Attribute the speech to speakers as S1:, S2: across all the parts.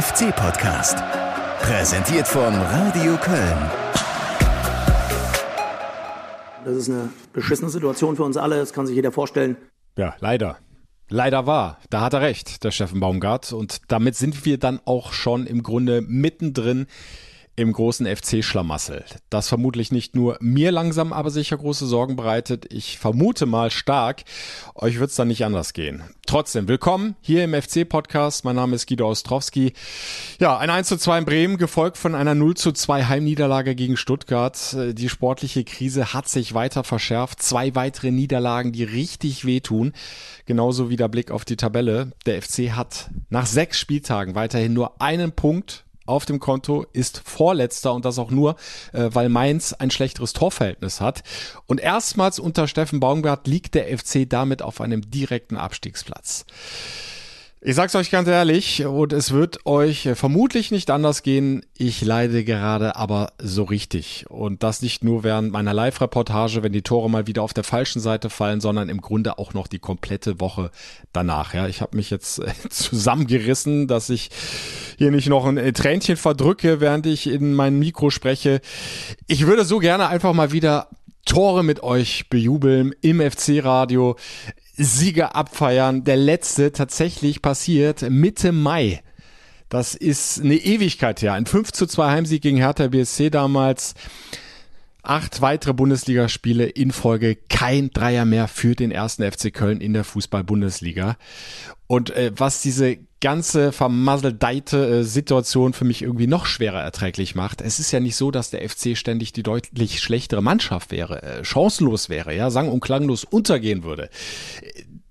S1: FC-Podcast. Präsentiert von Radio Köln.
S2: Das ist eine beschissene Situation für uns alle, das kann sich jeder vorstellen.
S3: Ja, leider. Leider war. Da hat er recht, der Steffen Baumgart. Und damit sind wir dann auch schon im Grunde mittendrin im großen FC-Schlamassel, das vermutlich nicht nur mir langsam, aber sicher große Sorgen bereitet. Ich vermute mal stark, euch wird es dann nicht anders gehen. Trotzdem, willkommen hier im FC-Podcast. Mein Name ist Guido Ostrowski. Ja, ein 1 zu 2 in Bremen, gefolgt von einer 0 zu 2 Heimniederlage gegen Stuttgart. Die sportliche Krise hat sich weiter verschärft. Zwei weitere Niederlagen, die richtig wehtun. Genauso wie der Blick auf die Tabelle. Der FC hat nach sechs Spieltagen weiterhin nur einen Punkt auf dem Konto, ist Vorletzter und das auch nur, äh, weil Mainz ein schlechteres Torverhältnis hat. Und erstmals unter Steffen Baumgart liegt der FC damit auf einem direkten Abstiegsplatz. Ich sag's euch ganz ehrlich, und es wird euch vermutlich nicht anders gehen. Ich leide gerade aber so richtig. Und das nicht nur während meiner Live-Reportage, wenn die Tore mal wieder auf der falschen Seite fallen, sondern im Grunde auch noch die komplette Woche danach. Ja, ich habe mich jetzt äh, zusammengerissen, dass ich hier nicht noch ein äh, Tränchen verdrücke, während ich in mein Mikro spreche. Ich würde so gerne einfach mal wieder Tore mit euch bejubeln im FC-Radio. Sieger abfeiern. Der letzte tatsächlich passiert Mitte Mai. Das ist eine Ewigkeit her. Ein 5 zu 2 Heimsieg gegen Hertha BSC damals. Acht weitere Bundesligaspiele in Folge, kein Dreier mehr für den ersten FC Köln in der Fußball-Bundesliga. Und äh, was diese ganze vermasseldeite äh, Situation für mich irgendwie noch schwerer erträglich macht. Es ist ja nicht so, dass der FC ständig die deutlich schlechtere Mannschaft wäre, äh, chancenlos wäre, ja, sang- und klanglos untergehen würde.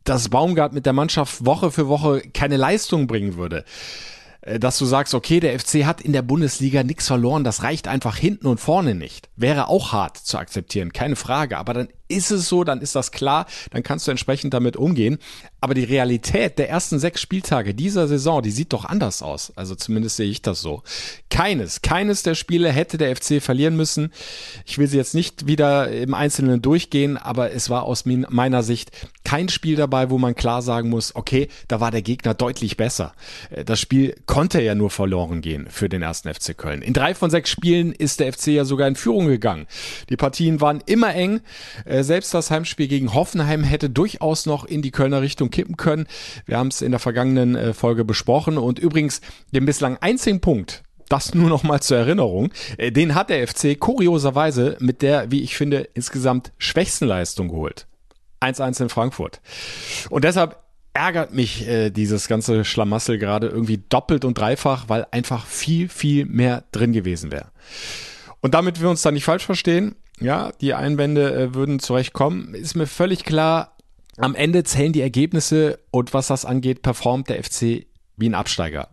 S3: Dass Baumgart mit der Mannschaft Woche für Woche keine Leistung bringen würde äh, dass du sagst, okay, der FC hat in der Bundesliga nichts verloren, das reicht einfach hinten und vorne nicht. Wäre auch hart zu akzeptieren, keine Frage, aber dann ist es so, dann ist das klar, dann kannst du entsprechend damit umgehen. Aber die Realität der ersten sechs Spieltage dieser Saison, die sieht doch anders aus. Also zumindest sehe ich das so. Keines, keines der Spiele hätte der FC verlieren müssen. Ich will sie jetzt nicht wieder im Einzelnen durchgehen, aber es war aus meiner Sicht kein Spiel dabei, wo man klar sagen muss, okay, da war der Gegner deutlich besser. Äh, das Spiel konnte ja nur verloren gehen für den ersten FC Köln. In drei von sechs Spielen ist der FC ja sogar in Führung gegangen. Die Partien waren immer eng. Äh, selbst das Heimspiel gegen Hoffenheim hätte durchaus noch in die Kölner Richtung kippen können. Wir haben es in der vergangenen äh, Folge besprochen und übrigens den bislang einzigen Punkt, das nur noch mal zur Erinnerung. Äh, den hat der FC kurioserweise mit der, wie ich finde, insgesamt schwächsten Leistung geholt. 1-1 in Frankfurt. Und deshalb ärgert mich äh, dieses ganze Schlamassel gerade irgendwie doppelt und dreifach, weil einfach viel, viel mehr drin gewesen wäre. Und damit wir uns da nicht falsch verstehen, ja, die Einwände äh, würden zurechtkommen, ist mir völlig klar, am Ende zählen die Ergebnisse und was das angeht, performt der FC wie ein Absteiger.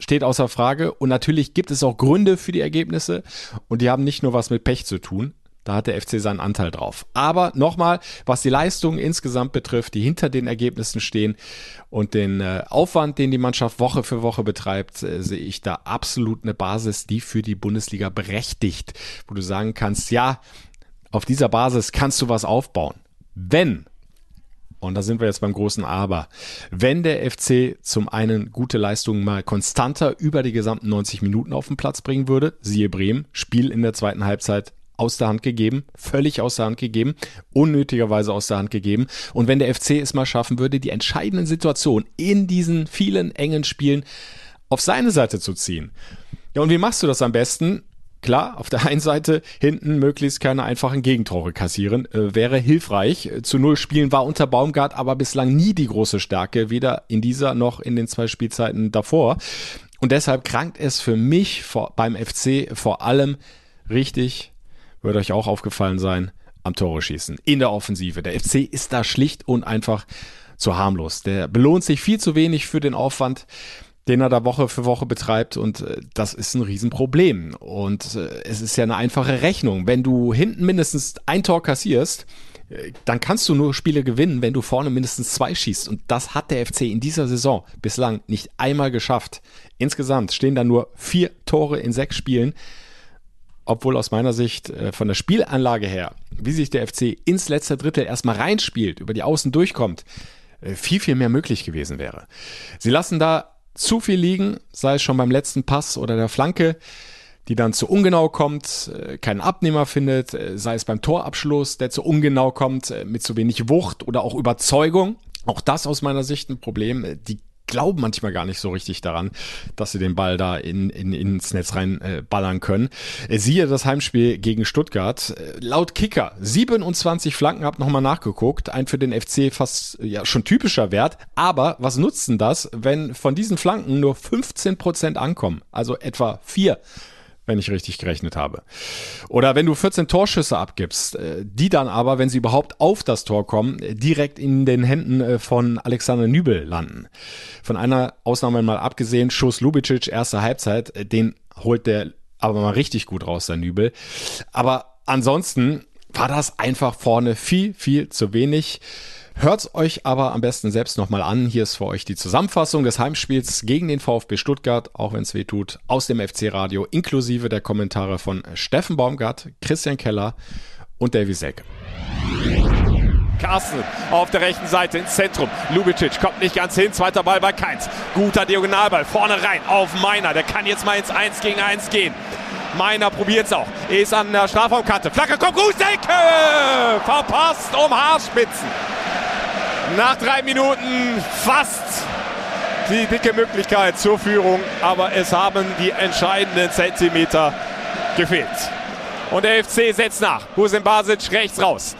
S3: Steht außer Frage. Und natürlich gibt es auch Gründe für die Ergebnisse und die haben nicht nur was mit Pech zu tun. Da hat der FC seinen Anteil drauf. Aber nochmal, was die Leistungen insgesamt betrifft, die hinter den Ergebnissen stehen und den äh, Aufwand, den die Mannschaft Woche für Woche betreibt, äh, sehe ich da absolut eine Basis, die für die Bundesliga berechtigt, wo du sagen kannst, ja, auf dieser Basis kannst du was aufbauen. Wenn und da sind wir jetzt beim großen Aber. Wenn der FC zum einen gute Leistungen mal konstanter über die gesamten 90 Minuten auf den Platz bringen würde, siehe Bremen, Spiel in der zweiten Halbzeit aus der Hand gegeben, völlig aus der Hand gegeben, unnötigerweise aus der Hand gegeben. Und wenn der FC es mal schaffen würde, die entscheidenden Situationen in diesen vielen engen Spielen auf seine Seite zu ziehen. Ja, und wie machst du das am besten? Klar, auf der einen Seite hinten möglichst keine einfachen Gegentore kassieren, äh, wäre hilfreich. Zu Null spielen war unter Baumgart aber bislang nie die große Stärke, weder in dieser noch in den zwei Spielzeiten davor. Und deshalb krankt es für mich vor, beim FC vor allem richtig, würde euch auch aufgefallen sein, am Tore schießen. In der Offensive. Der FC ist da schlicht und einfach zu harmlos. Der belohnt sich viel zu wenig für den Aufwand den er da Woche für Woche betreibt und äh, das ist ein Riesenproblem. Und äh, es ist ja eine einfache Rechnung. Wenn du hinten mindestens ein Tor kassierst, äh, dann kannst du nur Spiele gewinnen, wenn du vorne mindestens zwei schießt. Und das hat der FC in dieser Saison bislang nicht einmal geschafft. Insgesamt stehen da nur vier Tore in sechs Spielen. Obwohl aus meiner Sicht von der Spielanlage her, wie sich der FC ins letzte Drittel erstmal reinspielt, über die Außen durchkommt, viel, viel mehr möglich gewesen wäre. Sie lassen da zu viel liegen, sei es schon beim letzten Pass oder der Flanke, die dann zu ungenau kommt, äh, keinen Abnehmer findet, äh, sei es beim Torabschluss, der zu ungenau kommt, äh, mit zu wenig Wucht oder auch Überzeugung. Auch das aus meiner Sicht ein Problem. Die glauben manchmal gar nicht so richtig daran, dass sie den Ball da in, in, ins Netz rein äh, können. Äh, siehe das Heimspiel gegen Stuttgart. Äh, laut Kicker 27 Flanken, hab nochmal nachgeguckt. Ein für den FC fast ja schon typischer Wert. Aber was nutzt denn das, wenn von diesen Flanken nur 15 Prozent ankommen? Also etwa vier wenn ich richtig gerechnet habe. Oder wenn du 14 Torschüsse abgibst, äh, die dann aber, wenn sie überhaupt auf das Tor kommen, direkt in den Händen äh, von Alexander Nübel landen. Von einer Ausnahme mal abgesehen, Schuss Lubicic, erste Halbzeit, äh, den holt der aber mal richtig gut raus, der Nübel. Aber ansonsten war das einfach vorne viel, viel zu wenig. Hört's euch aber am besten selbst nochmal an. Hier ist für euch die Zusammenfassung des Heimspiels gegen den VfB Stuttgart, auch wenn es weh tut, aus dem FC Radio, inklusive der Kommentare von Steffen Baumgart, Christian Keller und Davy Selke.
S4: Carsten auf der rechten Seite ins Zentrum. Lubicic kommt nicht ganz hin. Zweiter Ball bei Keins. Guter Diagonalball. Vorne rein auf Meiner. Der kann jetzt mal ins 1 gegen 1 gehen. Meiner probiert es auch. Ist an der Strafraumkante. Flacke kommt gut. Selke! Verpasst um Haarspitzen. Nach drei Minuten fast die dicke Möglichkeit zur Führung, aber es haben die entscheidenden Zentimeter gefehlt. Und der FC setzt nach. Husin Basic rechts raus.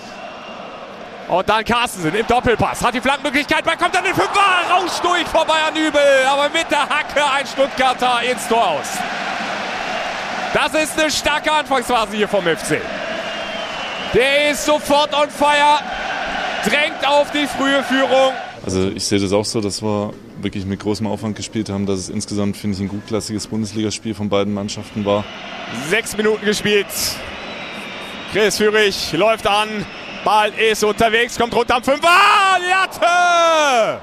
S4: Und dann Carstensen im Doppelpass. Hat die Flankenmöglichkeit, bekommt dann den Fünfer. Raus durch vorbei an Übel. Aber mit der Hacke ein Stuttgarter ins Tor aus. Das ist eine starke Anfangsphase hier vom FC. Der ist sofort on fire drängt auf die frühe Führung.
S5: Also ich sehe das auch so, dass wir wirklich mit großem Aufwand gespielt haben, dass es insgesamt, finde ich, ein gutklassiges Bundesligaspiel von beiden Mannschaften war.
S4: Sechs Minuten gespielt. Chris Führig läuft an. Ball ist unterwegs, kommt runter am Fünfer. Ah, Latte!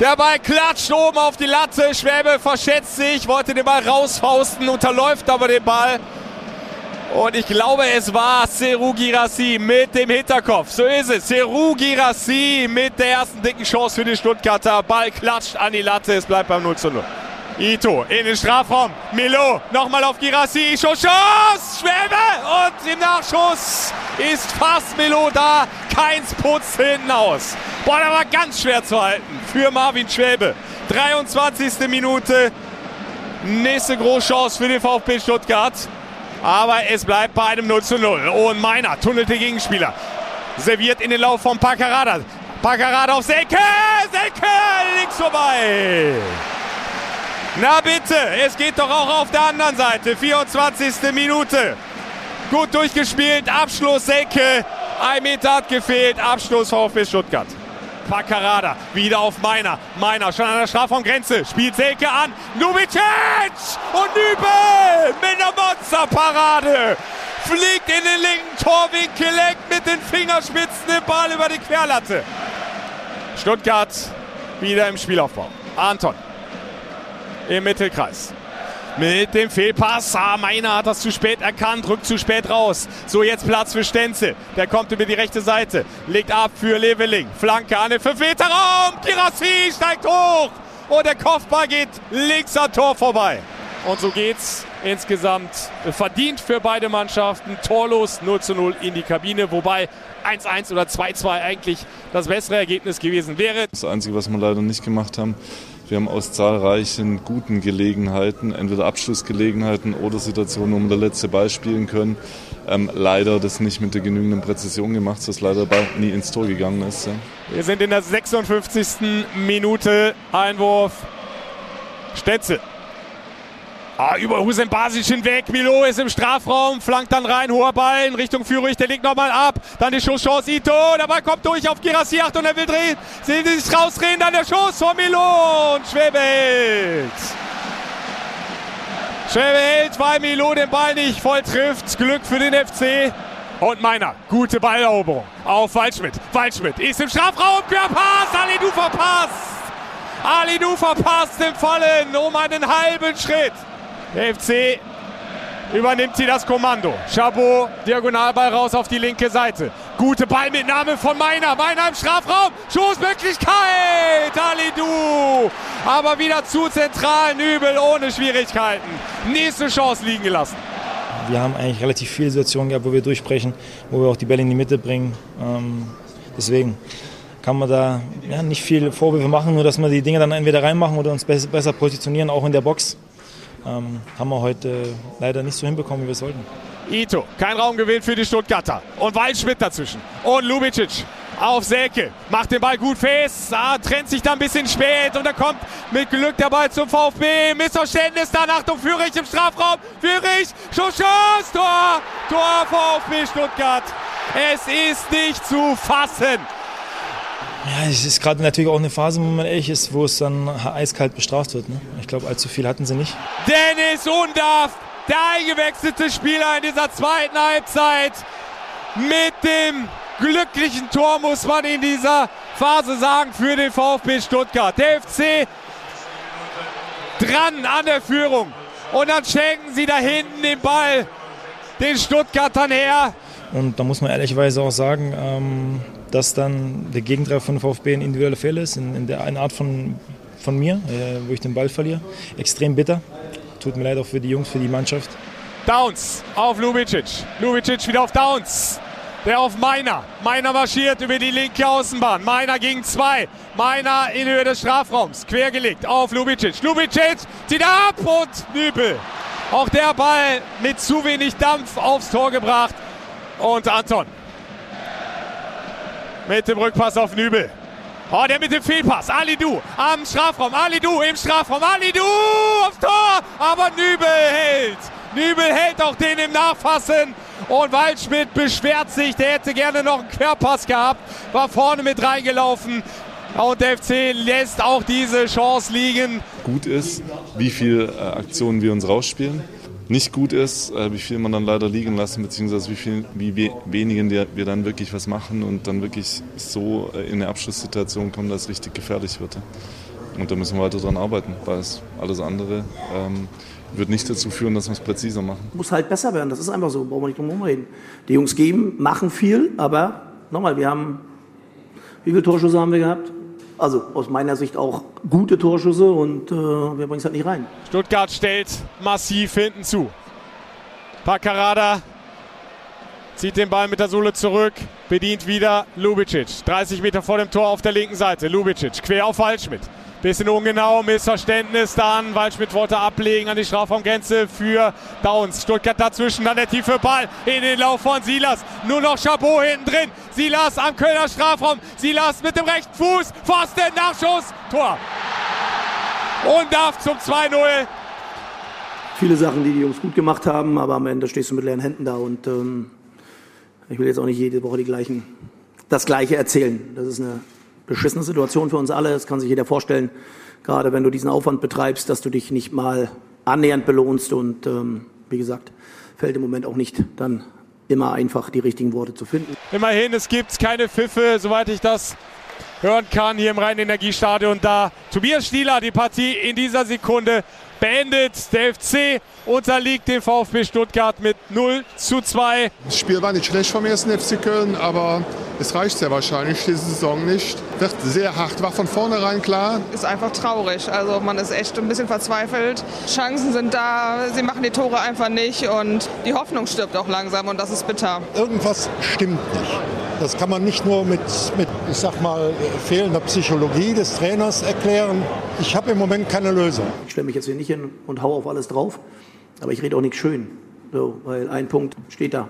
S4: Der Ball klatscht oben auf die Latte. Schwäbe verschätzt sich, wollte den Ball rausfausten, unterläuft aber den Ball. Und ich glaube, es war Seru Girassi mit dem Hinterkopf. So ist es. Seru Girassi mit der ersten dicken Chance für die Stuttgarter. Ball klatscht an die Latte. Es bleibt beim 0 zu 0. Ito in den Strafraum. Milo nochmal auf Girassi. Schuss, Schuss! Schwäbe! Und im Nachschuss ist fast Milo da. Keins putzt hinten aus. Boah, der war ganz schwer zu halten für Marvin Schwäbe. 23. Minute. Nächste Großchance für den VfB Stuttgart. Aber es bleibt bei einem 0 zu 0. Und Meiner tunnelt den Gegenspieler. Serviert in den Lauf von Paccarada. Paccarada auf Selke. Selke links vorbei. Na bitte, es geht doch auch auf der anderen Seite. 24. Minute. Gut durchgespielt. Abschluss Selke. Ein Meter hat gefehlt. Abschluss VfB Stuttgart. Paccarada wieder auf Meiner. Meiner schon an der Strafraumgrenze. Spielt Selke an. Lubicic und Nübel mit einer Monsterparade. Fliegt in den linken Torwinkel, lenkt mit den Fingerspitzen den Ball über die Querlatte. Stuttgart wieder im Spielaufbau. Anton im Mittelkreis mit dem Fehlpass. Ah, Meiner hat das zu spät erkannt, rückt zu spät raus. So, jetzt Platz für Stenzel. Der kommt über die rechte Seite, legt ab für Leveling. Flanke an den 5-Meter-Raum. Girassi steigt hoch. Und der Kopfball geht links am Tor vorbei. Und so geht's insgesamt verdient für beide Mannschaften. Torlos 0 zu 0 in die Kabine, wobei 1-1 oder 2-2 eigentlich das bessere Ergebnis gewesen wäre.
S5: Das Einzige, was wir leider nicht gemacht haben, wir haben aus zahlreichen guten Gelegenheiten, entweder Abschlussgelegenheiten oder Situationen, wo wir der letzte Ball spielen können, ähm, leider das nicht mit der genügenden Präzision gemacht, sodass leider der Ball nie ins Tor gegangen ist. Ja.
S4: Wir sind in der 56. Minute. Einwurf. Stetzel Ah, über Hussein Basic hinweg. Milo ist im Strafraum, flankt dann rein. Hoher Ball in Richtung Führig. Der legt nochmal ab. Dann die Schusschance. Ito. Der Ball kommt durch auf Girassi. und er will drehen. Sehen Sie sich rausdrehen. Dann der Schuss von Milo. Und Schwebe hält. Schwebe hält, weil Milo den Ball nicht voll trifft. Glück für den FC. Und meiner. Gute Balleroberung auf Waldschmidt. Waldschmidt ist im Strafraum. Querpass. Ali, du verpasst. Ali, du verpasst im Fallen um einen halben Schritt. Der FC übernimmt sie das Kommando. Chabot, Diagonalball raus auf die linke Seite. Gute Ballmitnahme von Meiner. Meiner im Strafraum. Schussmöglichkeit. Alidou Ito. Aber wieder zu zentral, Nübel ohne Schwierigkeiten. Nächste Chance liegen gelassen.
S6: Wir haben eigentlich relativ viele Situationen gehabt, wo wir durchbrechen, wo wir auch die Bälle in die Mitte bringen. Ähm, deswegen kann man da ja, nicht viel Vorwürfe machen, nur dass wir die Dinge dann entweder reinmachen oder uns besser positionieren, auch in der Box. Ähm, haben wir heute leider nicht so hinbekommen, wie wir sollten.
S4: Ito, kein Raumgewinn für die Stuttgarter. Und Waldschmidt dazwischen. Und Lubicic auf Selke. Macht den Ball gut fest. Ah, trennt sich da ein bisschen spät. Und da kommt mit Glück der Ball zum VfB. Missverständnis dann. Achtung, Führich im Strafraum. Führich. Schuss, Schuss. Tor. Tor VfB Stuttgart. Es ist nicht zu fassen.
S6: Ja, es ist gerade natürlich auch eine Phase, wenn man ehrlich ist, wo es dann eiskalt bestraft wird. Ne? Ich glaube, allzu viel hatten sie nicht.
S4: Dennis Undaff der eingewechselte Spieler in dieser zweiten Halbzeit mit dem glücklichen Tor, muss man in dieser Phase sagen, für den VfB Stuttgart. Der FC dran an der Führung. Und dann schenken sie da hinten den Ball den Stuttgartern her.
S6: Und da muss man ehrlicherweise auch sagen, ähm, dass dann der Gegentreffer von VfB ein individueller Fehler ist, in, in der eine Art von, von mir, äh, wo ich den Ball verliere. Extrem bitter. Tut mir leid auch für die Jungs, für die Mannschaft.
S4: Downs auf Lubicic. Lubicic wieder auf Downs. Der auf Meiner. Meiner marschiert über die linke Außenbahn. Meiner gegen zwei. Meiner in Höhe des Strafraums. Quergelegt auf Lubicic. Lubicic zieht ab und Nübel. Auch der Ball mit zu wenig Dampf aufs Tor gebracht. Und Anton. Mit dem Rückpass auf Nübel. Oh, der mit dem Fehlpass. Ali Du am Strafraum. Ali Du im Strafraum. Ali Du aufs Tor. Aber Nübel hält. Nübel hält auch den im Nachfassen. Und Waldschmidt beschwert sich. Der hätte gerne noch einen Querpass gehabt. War vorne mit reingelaufen. Und der FC lässt auch diese Chance liegen.
S5: Gut ist, wie viele äh, Aktionen wir uns rausspielen nicht gut ist, äh, wie viel man dann leider liegen lassen, beziehungsweise wie, viel, wie we wenigen wir dann wirklich was machen und dann wirklich so äh, in eine Abschlusssituation kommen, dass es richtig gefährlich wird. Und da müssen wir weiter dran arbeiten, weil es alles andere ähm, wird nicht dazu führen, dass wir es präziser machen.
S2: Muss halt besser werden, das ist einfach so, brauchen wir nicht drum herum reden. Die Jungs geben, machen viel, aber nochmal, wir haben, wie viele Torschüsse haben wir gehabt? Also aus meiner Sicht auch gute Torschüsse und äh, wir bringen es halt nicht rein.
S4: Stuttgart stellt massiv hinten zu. Paccarada zieht den Ball mit der Sohle zurück, bedient wieder Lubicic. 30 Meter vor dem Tor auf der linken Seite. Lubicic quer auf Waldschmidt. Bisschen ungenau, Missverständnis dann. Waldschmidt wollte ablegen an die Strafraumgrenze für Downs. Stuttgart dazwischen, dann der tiefe Ball in den Lauf von Silas. Nur noch Chabot hinten drin. Silas am Kölner Strafraum. Silas mit dem rechten Fuß. Pfosten, Nachschuss, Tor. Und darf zum 2-0.
S2: Viele Sachen, die die Jungs gut gemacht haben, aber am Ende stehst du mit leeren Händen da und ähm, ich will jetzt auch nicht jede Woche die gleichen, das Gleiche erzählen. Das ist eine beschissene Situation für uns alle. Das kann sich jeder vorstellen. Gerade wenn du diesen Aufwand betreibst, dass du dich nicht mal annähernd belohnst. Und ähm, wie gesagt, fällt im Moment auch nicht dann immer einfach, die richtigen Worte zu finden.
S4: Immerhin, es gibt keine Pfiffe, soweit ich das hören kann, hier im Rhein-Energiestadion. Da Tobias Stieler die Partie in dieser Sekunde beendet. Der FC unterliegt dem VfB Stuttgart mit 0 zu 2.
S7: Das Spiel war nicht schlecht vom ersten FC Köln, aber es reicht sehr wahrscheinlich diese Saison nicht. Wird sehr hart, war von vornherein klar.
S8: Ist einfach traurig. Also man ist echt ein bisschen verzweifelt. Chancen sind da, sie machen die Tore einfach nicht und die Hoffnung stirbt auch langsam und das ist bitter.
S9: Irgendwas stimmt nicht. Das kann man nicht nur mit, mit ich sag mal, fehlender Psychologie des Trainers erklären. Ich habe im Moment keine Lösung.
S2: Ich stelle mich jetzt hier nicht hin und hau auf alles drauf, aber ich rede auch nichts schön. So, weil ein Punkt steht da.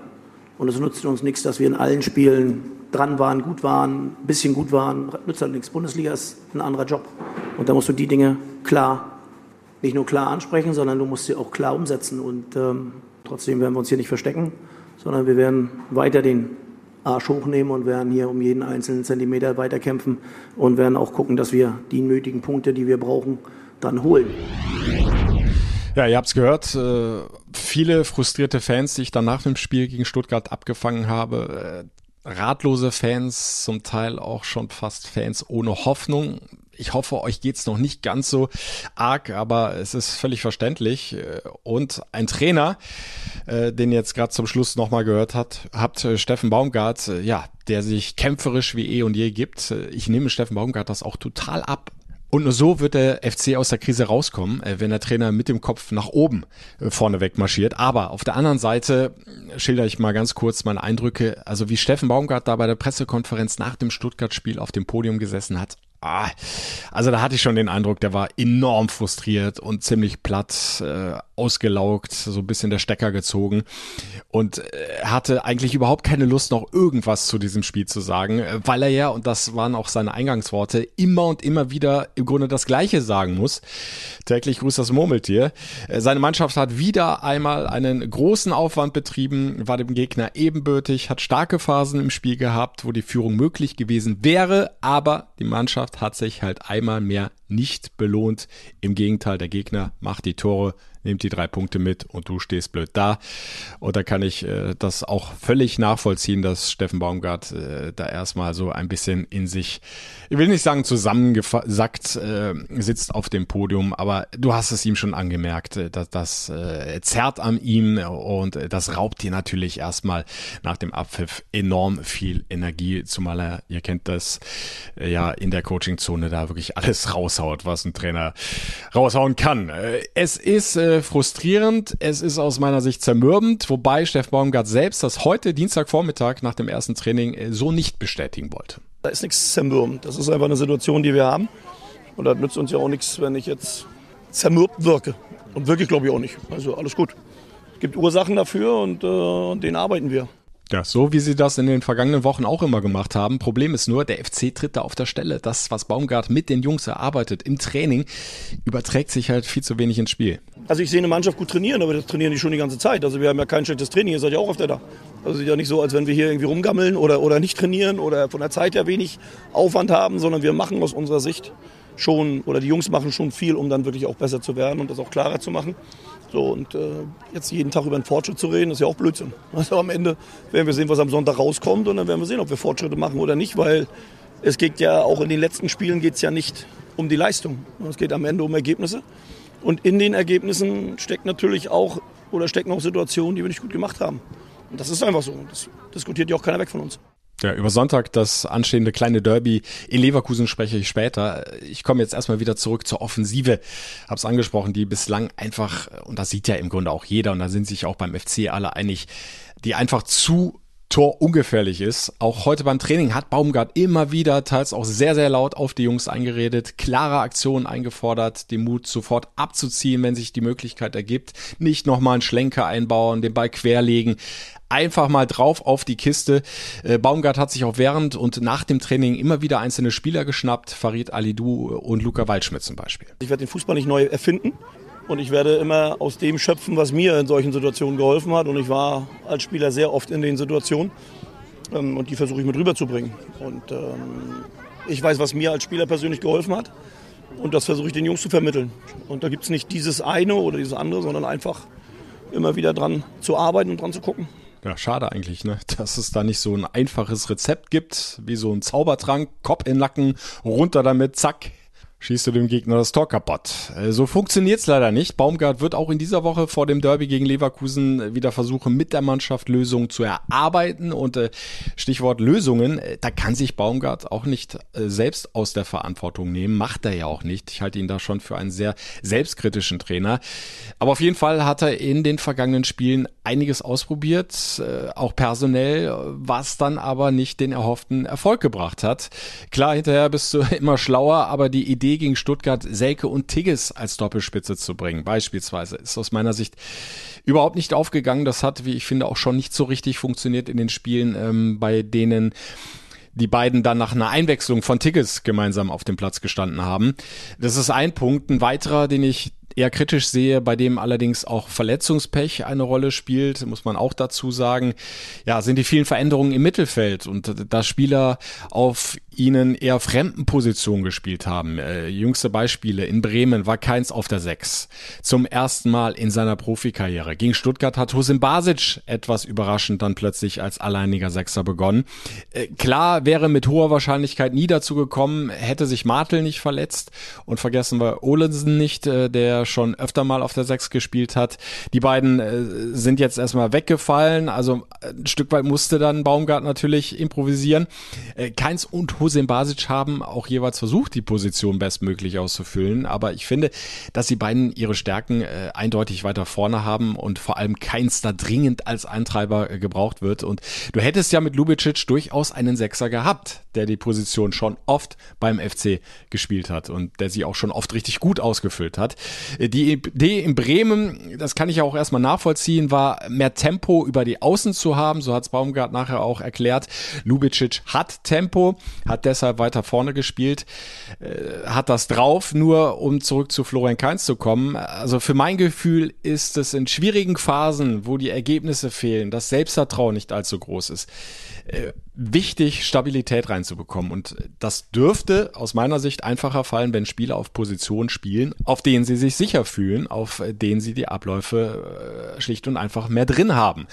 S2: Und es nutzt uns nichts, dass wir in allen Spielen dran waren, gut waren, ein bisschen gut waren. Nützt halt nichts. Bundesliga ist ein anderer Job. Und da musst du die Dinge klar, nicht nur klar ansprechen, sondern du musst sie auch klar umsetzen. Und ähm, trotzdem werden wir uns hier nicht verstecken, sondern wir werden weiter den Arsch hochnehmen und werden hier um jeden einzelnen Zentimeter weiterkämpfen und werden auch gucken, dass wir die nötigen Punkte, die wir brauchen, dann holen.
S3: Ja, ihr habt es gehört. Äh, viele frustrierte Fans, die ich dann nach dem Spiel gegen Stuttgart abgefangen habe. Äh, ratlose Fans, zum Teil auch schon fast Fans ohne Hoffnung. Ich hoffe, euch geht's noch nicht ganz so arg, aber es ist völlig verständlich. Und ein Trainer, äh, den ihr jetzt gerade zum Schluss nochmal gehört hat, habt äh, Steffen Baumgart, äh, ja, der sich kämpferisch wie eh und je gibt. Ich nehme Steffen Baumgart das auch total ab Und nur so wird der FC aus der Krise rauskommen, äh, wenn der Trainer mit dem Kopf nach oben äh, vorneweg marschiert. Aber auf der anderen Seite schilder ich mal ganz kurz meine Eindrücke. Also wie Steffen Baumgart da bei der Pressekonferenz nach dem Stuttgart-Spiel auf dem Podium gesessen hat Ah, also da hatte ich schon den Eindruck, der war enorm frustriert und ziemlich platt, äh, ausgelaugt, so ein bisschen der Stecker gezogen und äh, hatte eigentlich überhaupt keine Lust, noch irgendwas zu diesem Spiel zu sagen, äh, weil er ja, und das waren auch seine Eingangsworte, immer und immer wieder im Grunde das Gleiche sagen muss. Täglich grüßt das Murmeltier. Äh, seine Mannschaft hat wieder einmal einen großen Aufwand betrieben, war dem Gegner ebenbürtig, hat starke Phasen im Spiel gehabt, wo die Führung möglich gewesen wäre, aber die Mannschaft Mannschaft hat sich halt einmal mehr nicht belohnt. Im Gegenteil, der Gegner macht die Tore, nimmt die drei Punkte mit und du stehst blöd da. Und da kann ich äh, das auch völlig nachvollziehen, dass Steffen Baumgart äh, da erstmal so ein bisschen in sich, ich will nicht sagen zusammengesackt äh, sitzt auf dem Podium, aber du hast es ihm schon angemerkt, äh, dass das äh, zerrt an ihm und äh, das raubt dir natürlich erstmal nach dem Abpfiff enorm viel Energie, zumal er, ihr kennt das, äh, ja in der Coachingzone da wirklich alles raushaut, was ein Trainer raushauen kann. Äh, es ist äh, frustrierend, es ist aus meiner Sicht zermürbend, wobei Steff Baumgart selbst das heute Dienstagvormittag nach dem ersten Training äh, so nicht bestätigen wollte.
S10: Da ist nichts zermürbend. Das ist einfach eine Situation, die wir haben. Und das nützt uns ja auch nichts, wenn ich jetzt zermürbt wirke. Und wirklich glaube ich auch nicht. Also alles gut. Es gibt Ursachen dafür und äh, denen arbeiten wir.
S3: Ja, so wie sie das in den vergangenen Wochen auch immer gemacht haben. Problem ist nur, der FC tritt da auf der Stelle. Das, was Baumgart mit den Jungs erarbeitet im Training, überträgt sich halt viel zu wenig ins Spiel.
S10: Also ich sehe eine Mannschaft gut trainieren, aber das trainieren die schon die ganze Zeit. Also wir haben ja kein schlechtes Training, ihr seid ja auch öfter da. Also es ist ja nicht so, als wenn wir hier irgendwie rumgammeln oder, oder nicht trainieren oder von der Zeit her wenig Aufwand haben, sondern wir machen aus unserer Sicht schon, oder die Jungs machen schon viel, um dann wirklich auch besser zu werden und das auch klarer zu machen. So, und äh, jetzt jeden Tag über einen Fortschritt zu reden, ist ja auch Blödsinn. Also am Ende werden wir sehen, was am Sonntag rauskommt und dann werden wir sehen, ob wir Fortschritte machen oder nicht, weil es geht ja auch in den letzten Spielen geht es ja nicht um die Leistung. Es geht am Ende um Ergebnisse. Und in den Ergebnissen steckt natürlich auch oder stecken auch Situationen, die wir nicht gut gemacht haben. Und das ist einfach so. Das diskutiert ja auch keiner weg von uns.
S3: Ja, über Sonntag das anstehende kleine Derby in Leverkusen spreche ich später. Ich komme jetzt erstmal wieder zurück zur Offensive. Hab's angesprochen, die bislang einfach, und das sieht ja im Grunde auch jeder, und da sind sich auch beim FC alle einig, die einfach zu Tor ungefährlich ist. Auch heute beim Training hat Baumgart immer wieder, teils auch sehr, sehr laut auf die Jungs eingeredet, klare Aktionen eingefordert, den Mut sofort abzuziehen, wenn sich die Möglichkeit ergibt, nicht nochmal einen Schlenker einbauen, den Ball querlegen einfach mal drauf auf die Kiste. Äh, Baumgart hat sich auch während und nach dem Training immer wieder einzelne Spieler geschnappt, Farid Alidou und Luca Waldschmidt zum Beispiel.
S10: Ich werde den Fußball nicht neu erfinden und ich werde immer aus dem schöpfen, was mir in solchen Situationen geholfen hat und ich war als Spieler sehr oft in den Situationen ähm, und die versuche ich mit rüberzubringen. Und ähm, ich weiß, was mir als Spieler persönlich geholfen hat und das versuche ich den Jungs zu vermitteln. Und da gibt es nicht dieses eine oder dieses andere, sondern einfach immer wieder dran zu arbeiten und dran zu gucken.
S3: Ja, schade eigentlich, ne? dass es da nicht so ein einfaches Rezept gibt, wie so ein Zaubertrank, Kopf in Nacken, runter damit, zack, schießt du dem Gegner das Tor kaputt. Äh, so funktioniert's leider nicht. Baumgart wird auch in dieser Woche vor dem Derby gegen Leverkusen wieder versuchen, mit der Mannschaft Lösungen zu erarbeiten. Und äh, Stichwort Lösungen, äh, da kann sich Baumgart auch nicht selbst aus der Verantwortung nehmen. Macht er ja auch nicht. Ich halte ihn da schon für einen sehr selbstkritischen Trainer. Aber auf jeden Fall hat er in den vergangenen Spielen einiges ausprobiert, auch personell, was dann aber nicht den erhofften Erfolg gebracht hat. Klar, hinterher bist du immer schlauer, aber die Idee gegen Stuttgart, Selke und Tigges als Doppelspitze zu bringen, beispielsweise, ist aus meiner Sicht überhaupt nicht aufgegangen. Das hat, wie ich finde, auch schon nicht so richtig funktioniert in den Spielen, ähm, bei denen die beiden dann nach einer Einwechslung von Tigges gemeinsam auf dem Platz gestanden haben. Das ist ein Punkt. Ein weiterer, den ich eher kritisch sehe, bei dem allerdings auch Verletzungspech eine Rolle spielt, muss man auch dazu sagen, ja, sind die vielen Veränderungen im Mittelfeld und da Spieler auf ihnen eher fremden Positionen gespielt haben. Äh, jüngste Beispiele, in Bremen war keins auf der Sechs. Zum ersten Mal in seiner Profikarriere. Gegen Stuttgart hat Husin Basic etwas überraschend dann plötzlich als alleiniger Sechser begonnen. Äh, klar wäre mit hoher Wahrscheinlichkeit nie dazu gekommen, hätte sich Martel nicht verletzt und vergessen wir Olensen nicht, äh, der schon öfter mal auf der Sechs gespielt hat. Die beiden äh, sind jetzt erstmal weggefallen. Also ein Stück weit musste dann Baumgart natürlich improvisieren. Äh, Keins und Hussein Basic haben auch jeweils versucht, die Position bestmöglich auszufüllen. Aber ich finde, dass die beiden ihre Stärken äh, eindeutig weiter vorne haben und vor allem Keins da dringend als Eintreiber äh, gebraucht wird. Und du hättest ja mit Lubicic durchaus einen Sechser gehabt, der die Position schon oft beim FC gespielt hat und der sie auch schon oft richtig gut ausgefüllt hat. Äh, die Idee in Bremen, das kann ich ja auch erstmal nachvollziehen, war mehr Tempo über die Außen zu haben. So hat es Baumgart nachher auch erklärt. Lubicic hat Tempo, hat deshalb weiter vorne gespielt, äh, hat das drauf, nur um zurück zu Florian Kainz zu kommen. Also für mein Gefühl ist es in schwierigen Phasen, wo die Ergebnisse fehlen, das Selbstvertrauen nicht allzu groß ist, äh, wichtig, Stabilität reinzubekommen. Und das dürfte aus meiner Sicht einfacher fallen, wenn Spieler auf Positionen spielen, auf denen sie sich sicher fühlen, auf denen sie die Abläufe äh, schlicht und einfach mehr drin haben.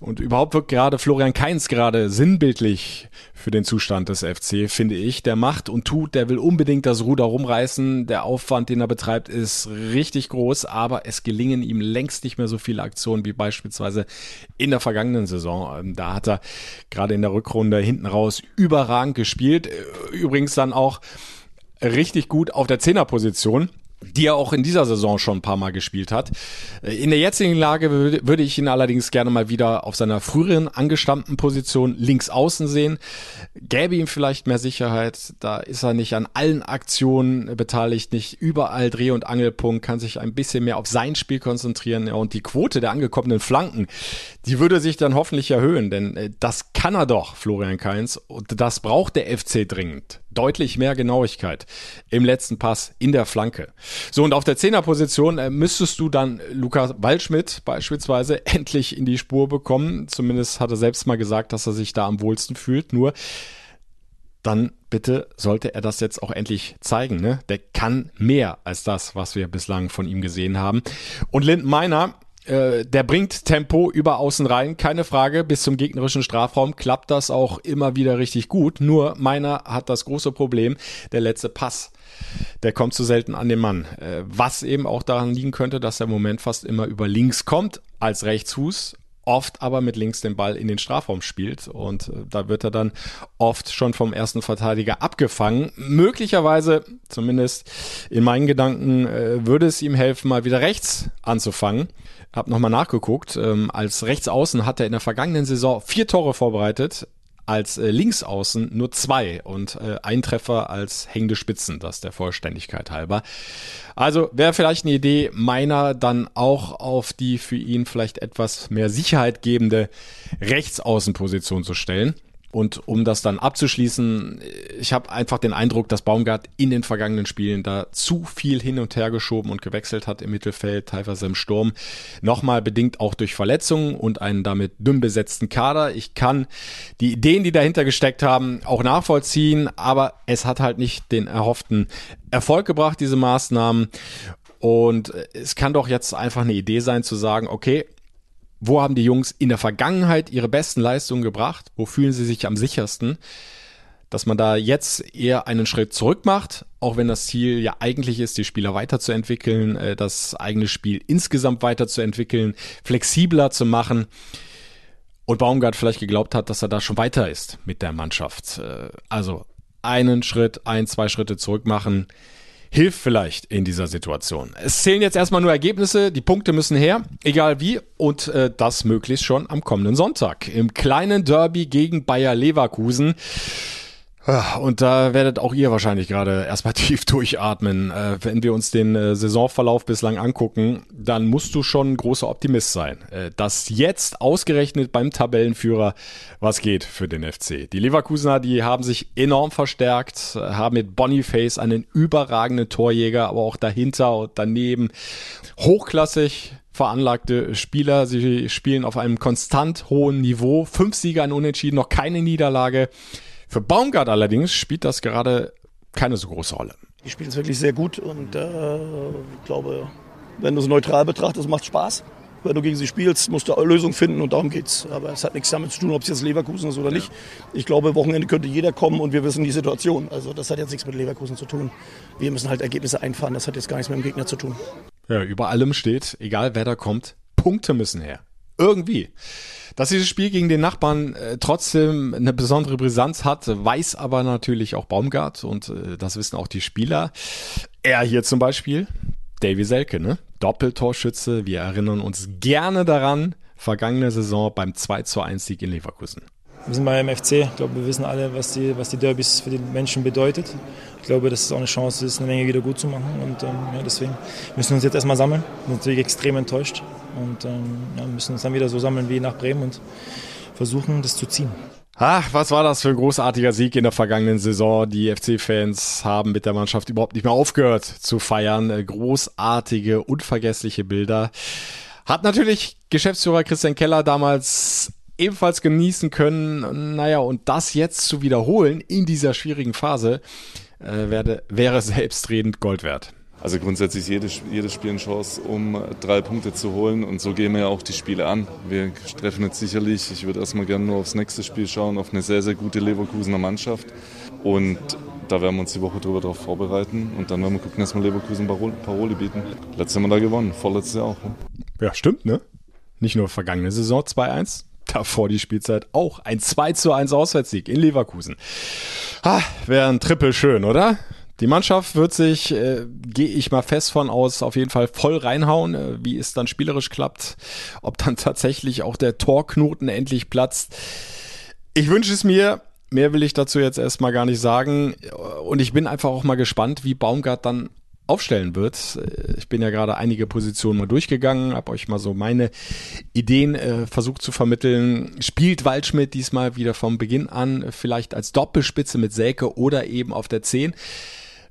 S3: Und überhaupt wirkt gerade Florian Kainz gerade sinnbildlich für den Zustand des FC, finde ich. Der macht und tut, der will unbedingt das Ruder rumreißen. Der Aufwand, den er betreibt, ist richtig groß, aber es gelingen ihm längst nicht mehr so viele Aktionen wie beispielsweise in der vergangenen Saison. Ähm, da hat er gerade in der Rückrunde hinten raus überragend gespielt. Übrigens dann auch richtig gut auf der Zehnerposition die er auch in dieser Saison schon ein paar Mal gespielt hat. In der jetzigen Lage würde ich ihn allerdings gerne mal wieder auf seiner früheren angestammten Position links außen sehen. Gäbe ihm vielleicht mehr Sicherheit. Da ist er nicht an allen Aktionen beteiligt, nicht überall Dreh- und Angelpunkt, kann sich ein bisschen mehr auf sein Spiel konzentrieren. und die Quote der angekommenen Flanken, die würde sich dann hoffentlich erhöhen, denn äh, das kann er doch, Florian Kainz. Und das braucht der FC dringend. Deutlich mehr Genauigkeit im letzten Pass in der Flanke. So, und auf der Zehnerposition äh, müsstest du dann Lukas Waldschmidt beispielsweise endlich in die Spur bekommen. Zumindest hat er selbst mal gesagt, dass er sich da am wohlsten fühlt. Nur dann bitte sollte er das jetzt auch endlich zeigen. Ne? Der kann mehr als das, was wir bislang von ihm gesehen haben. Und Lind Meiner, äh, der bringt Tempo über außen rein, keine Frage. Bis zum gegnerischen Strafraum klappt das auch immer wieder richtig gut. Nur meiner hat das große Problem, der letzte Pass. Der kommt zu selten an den Mann. Äh, was eben auch daran liegen könnte, dass er im Moment fast immer über links kommt als Rechtsfuß oft aber mit links den Ball in den Strafraum spielt und äh, da wird er dann oft schon vom ersten Verteidiger abgefangen. Möglicherweise, zumindest in meinen Gedanken, äh, würde es ihm helfen, mal wieder rechts anzufangen. Hab nochmal nachgeguckt. Ähm, als Rechtsaußen hat er in der vergangenen Saison vier Tore vorbereitet als äh, Linksaußen nur zwei und äh, ein Treffer als hängende Spitzen, das der Vollständigkeit halber. Also wäre vielleicht eine Idee, meiner dann auch auf die für ihn vielleicht etwas mehr Sicherheit gebende Rechtsaußenposition zu stellen. Und um das dann abzuschließen, ich habe einfach den Eindruck, dass Baumgart in den vergangenen Spielen da zu viel hin und her geschoben und gewechselt hat im Mittelfeld, teilweise im Sturm. Nochmal bedingt auch durch Verletzungen und einen damit dünn besetzten Kader. Ich kann die Ideen, die dahinter gesteckt haben, auch nachvollziehen, aber es hat halt nicht den erhofften Erfolg gebracht, diese Maßnahmen. Und es kann doch jetzt einfach eine Idee sein zu sagen, okay, wo haben die Jungs in der Vergangenheit ihre besten Leistungen gebracht? Wo fühlen sie sich am sichersten? Dass man da jetzt eher einen Schritt zurück macht, auch wenn das Ziel ja eigentlich ist, die Spieler weiterzuentwickeln, äh, das eigene Spiel insgesamt weiterzuentwickeln, flexibler zu machen. Und Baumgart vielleicht geglaubt hat, dass er da schon weiter ist mit der Mannschaft. Äh, also einen Schritt, ein, zwei Schritte zurück machen hilft vielleicht in dieser Situation. Es zählen jetzt erstmal nur Ergebnisse, die Punkte müssen her, egal wie, und äh, das möglichst schon am kommenden Sonntag im kleinen Derby gegen Bayer Leverkusen. Und da werdet auch ihr wahrscheinlich gerade erstmal tief durchatmen. Äh, wenn wir uns den äh, Saisonverlauf bislang angucken, dann musst du schon ein großer Optimist sein, äh, dass jetzt ausgerechnet beim Tabellenführer was geht für den FC. Die Leverkusener, die haben sich enorm verstärkt, haben mit Boniface einen überragenden Torjäger, aber auch dahinter und daneben hochklassig veranlagte Spieler. Sie spielen auf einem konstant hohen Niveau. Fünf Siege, ein Unentschieden, noch keine Niederlage. Für Baumgart allerdings spielt das gerade keine so große Rolle.
S10: Die spielen es wirklich sehr gut und äh, ich glaube, wenn du es neutral betrachtest, macht Spaß. Wenn du gegen sie spielst, musst du eine Lösung finden und darum geht's. Aber es hat nichts damit zu tun, ob es jetzt Leverkusen ist oder nicht. Ich glaube, Wochenende könnte jeder kommen und wir wissen die Situation. Also das hat jetzt nichts mit Leverkusen zu tun. Wir müssen halt Ergebnisse einfahren. Das hat jetzt gar nichts mit dem Gegner zu tun.
S3: Ja, über allem steht, egal wer da kommt, Punkte müssen her. Irgendwie. Dass dieses Spiel gegen den Nachbarn äh, trotzdem eine besondere Brisanz hat, weiß aber natürlich auch Baumgart und äh, das wissen auch die Spieler. Er hier zum Beispiel, Davy Selke, ne? Doppeltorschütze. Wir erinnern uns gerne daran, vergangene Saison beim 2 zu 1 Sieg in Leverkusen.
S6: Wir sind beim FC. Ich glaube, wir wissen alle, was die, was die Derbys für die Menschen bedeutet. Ich glaube, dass es auch eine Chance ist, eine Menge wieder gut zu machen. Und ähm, ja, deswegen müssen wir uns jetzt erstmal sammeln. Wir sind natürlich extrem enttäuscht. Und ähm, ja, müssen uns dann wieder so sammeln wie nach Bremen und versuchen, das zu ziehen.
S3: Ach, was war das für ein großartiger Sieg in der vergangenen Saison. Die FC-Fans haben mit der Mannschaft überhaupt nicht mehr aufgehört zu feiern. Äh, großartige, unvergessliche Bilder. Hat natürlich Geschäftsführer Christian Keller damals ebenfalls genießen können. Naja, und das jetzt zu wiederholen in dieser schwierigen Phase äh, werde, wäre selbstredend Gold wert.
S5: Also grundsätzlich jedes, jedes Spiel eine Chance, um drei Punkte zu holen. Und so gehen wir ja auch die Spiele an. Wir treffen jetzt sicherlich, ich würde erstmal gerne nur aufs nächste Spiel schauen, auf eine sehr, sehr gute Leverkusener Mannschaft. Und da werden wir uns die Woche drüber darauf vorbereiten. Und dann werden wir gucken, dass wir Leverkusen Parole bieten. Letztes Jahr haben wir da gewonnen, vorletztes Jahr auch. Ne?
S3: Ja, stimmt, ne? Nicht nur vergangene Saison 2-1, davor die Spielzeit auch ein 2 zu 1 Auswärtssieg in Leverkusen. Ah, Wäre ein Triple schön, oder? Die Mannschaft wird sich, äh, gehe ich mal fest von aus, auf jeden Fall voll reinhauen, äh, wie es dann spielerisch klappt, ob dann tatsächlich auch der Torknoten endlich platzt. Ich wünsche es mir, mehr will ich dazu jetzt erstmal gar nicht sagen und ich bin einfach auch mal gespannt, wie Baumgart dann aufstellen wird. Ich bin ja gerade einige Positionen mal durchgegangen, habe euch mal so meine Ideen äh, versucht zu vermitteln. Spielt Waldschmidt diesmal wieder vom Beginn an, vielleicht als Doppelspitze mit Selke oder eben auf der 10.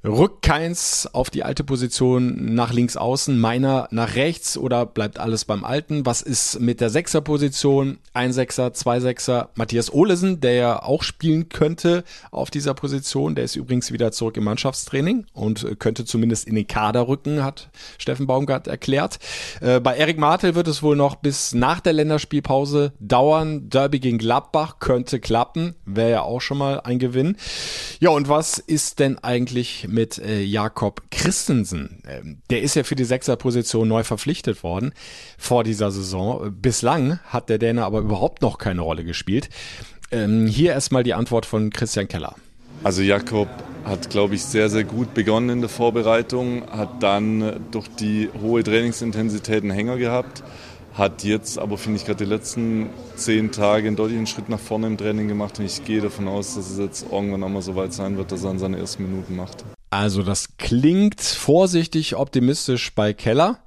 S3: Rückt keins auf die alte Position nach links außen, meiner nach rechts oder bleibt alles beim Alten? Was ist mit der Sechser-Position? Ein Sechser, zwei Sechser. Matthias Olesen, der ja auch spielen könnte auf dieser Position, der ist übrigens wieder zurück im Mannschaftstraining und könnte zumindest in den Kader rücken, hat Steffen Baumgart erklärt. Äh, bei Erik Martel wird es wohl noch bis nach der Länderspielpause dauern. Derby gegen Gladbach könnte klappen, wäre ja auch schon mal ein Gewinn. Ja, und was ist denn eigentlich mit äh, Jakob Christensen. Ähm, der ist ja für die Sechserposition neu verpflichtet worden vor dieser Saison. Bislang hat der Däne aber überhaupt noch keine Rolle gespielt. Ähm, hier erstmal die Antwort von Christian Keller.
S5: Also Jakob hat, glaube ich, sehr, sehr gut begonnen in der Vorbereitung, hat dann durch die hohe Trainingsintensität einen Hänger gehabt hat jetzt aber, finde ich, gerade die letzten zehn Tage einen deutlichen Schritt nach vorne im Training gemacht und ich gehe davon aus, dass es jetzt irgendwann einmal so weit sein wird, dass er an seine ersten Minuten macht.
S3: Also das klingt vorsichtig optimistisch bei Keller,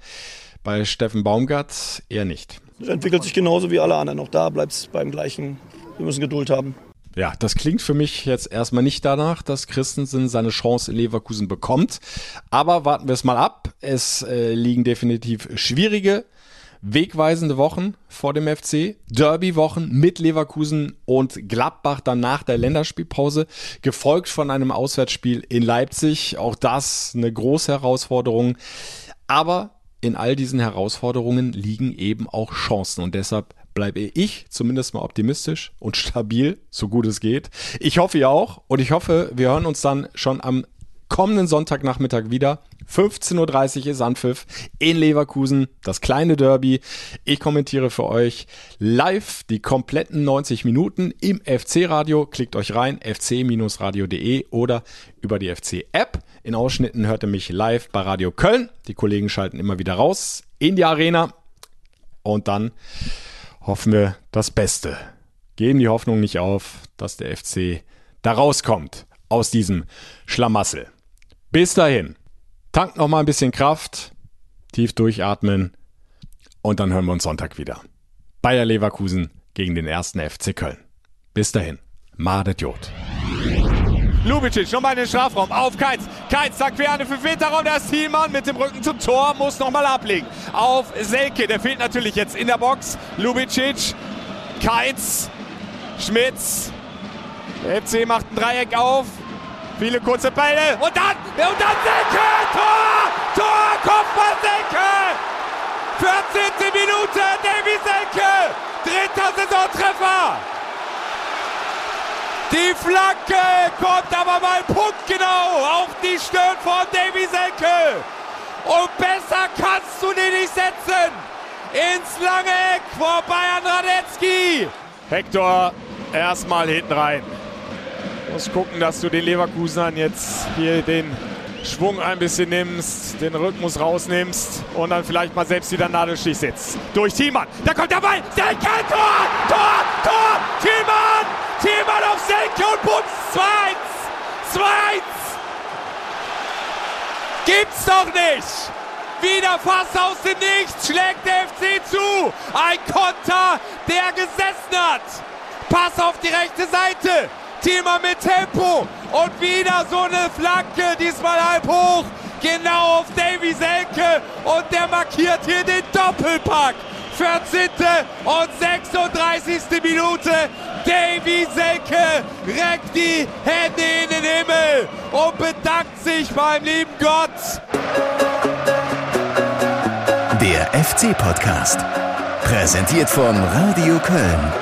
S3: bei Steffen Baumgart eher nicht.
S10: Es entwickelt sich genauso wie alle anderen. Auch da bleibt es beim gleichen. Wir müssen Geduld haben.
S3: Ja, das klingt für mich jetzt erstmal nicht danach, dass Christensen seine Chance in Leverkusen bekommt. Aber warten wir es mal ab. Es äh, liegen definitiv schwierige wegweisende Wochen vor dem FC, Derby-Wochen mit Leverkusen und Gladbach dann nach der Länderspielpause, gefolgt von einem Auswärtsspiel in Leipzig. Auch das eine große Herausforderung. Aber in all diesen Herausforderungen liegen eben auch Chancen und deshalb bleibe ich zumindest mal optimistisch und stabil, so gut es geht. Ich hoffe ihr auch und ich hoffe, wir hören uns dann schon am kommenden Sonntagnachmittag wieder. 15.30 Uhr ist Anpfiff in Leverkusen, das kleine Derby. Ich kommentiere für euch live die kompletten 90 Minuten im FC-Radio. Klickt euch rein, fc-radio.de oder über die FC-App. In Ausschnitten hört ihr mich live bei Radio Köln. Die Kollegen schalten immer wieder raus in die Arena. Und dann hoffen wir das Beste. Geben die Hoffnung nicht auf, dass der FC da rauskommt aus diesem Schlamassel. Bis dahin, tankt noch mal ein bisschen Kraft, tief durchatmen und dann hören wir uns Sonntag wieder. Bayer Leverkusen gegen den ersten FC Köln. Bis dahin, Madet Jod.
S4: Lubicic nochmal in den Strafraum. Auf Keins. Keins sagt quer eine 5 Meter Raum. Der Thielmann mit dem Rücken zum Tor. Muss nochmal ablegen. Auf Selke. Der fehlt natürlich jetzt in der Box. Lubicic. Keins. Schmitz. Der FC macht ein Dreieck auf. Viele kurze Bälle und dann, und dann Senke! Tor! Tor! Kopfball Senke! 14. Minute, Davy Senke! Dritter Saisontreffer! Die Flanke kommt aber mal punktgenau auf die Stirn von Davy Senke! Und besser kannst du den nicht setzen. Ins lange Eck vorbei an Radetzky. Hector erstmal hinten rein. Muss gucken, dass du den Leverkusenern jetzt hier den Schwung ein bisschen nimmst, den Rhythmus rausnimmst und dann vielleicht mal selbst wieder Nadelstich sitzt. Durch Thiemann. Da kommt der Ball. Selke, Tor! Tor! Tor! Thiemann! Thiemann auf Selke und Butz. 2-1. 2-1. Gibt's doch nicht. Wieder fast aus dem Nichts schlägt der FC zu. Ein Konter, der gesessen hat. Pass auf die rechte Seite. Thema mit Tempo und wieder so eine Flanke, diesmal halb hoch, genau auf Davy Selke und der markiert hier den Doppelpack. 14. und 36. Minute. Davy Selke reckt die Hände in den Himmel und bedankt sich beim lieben Gott.
S1: Der FC-Podcast. Präsentiert von Radio Köln.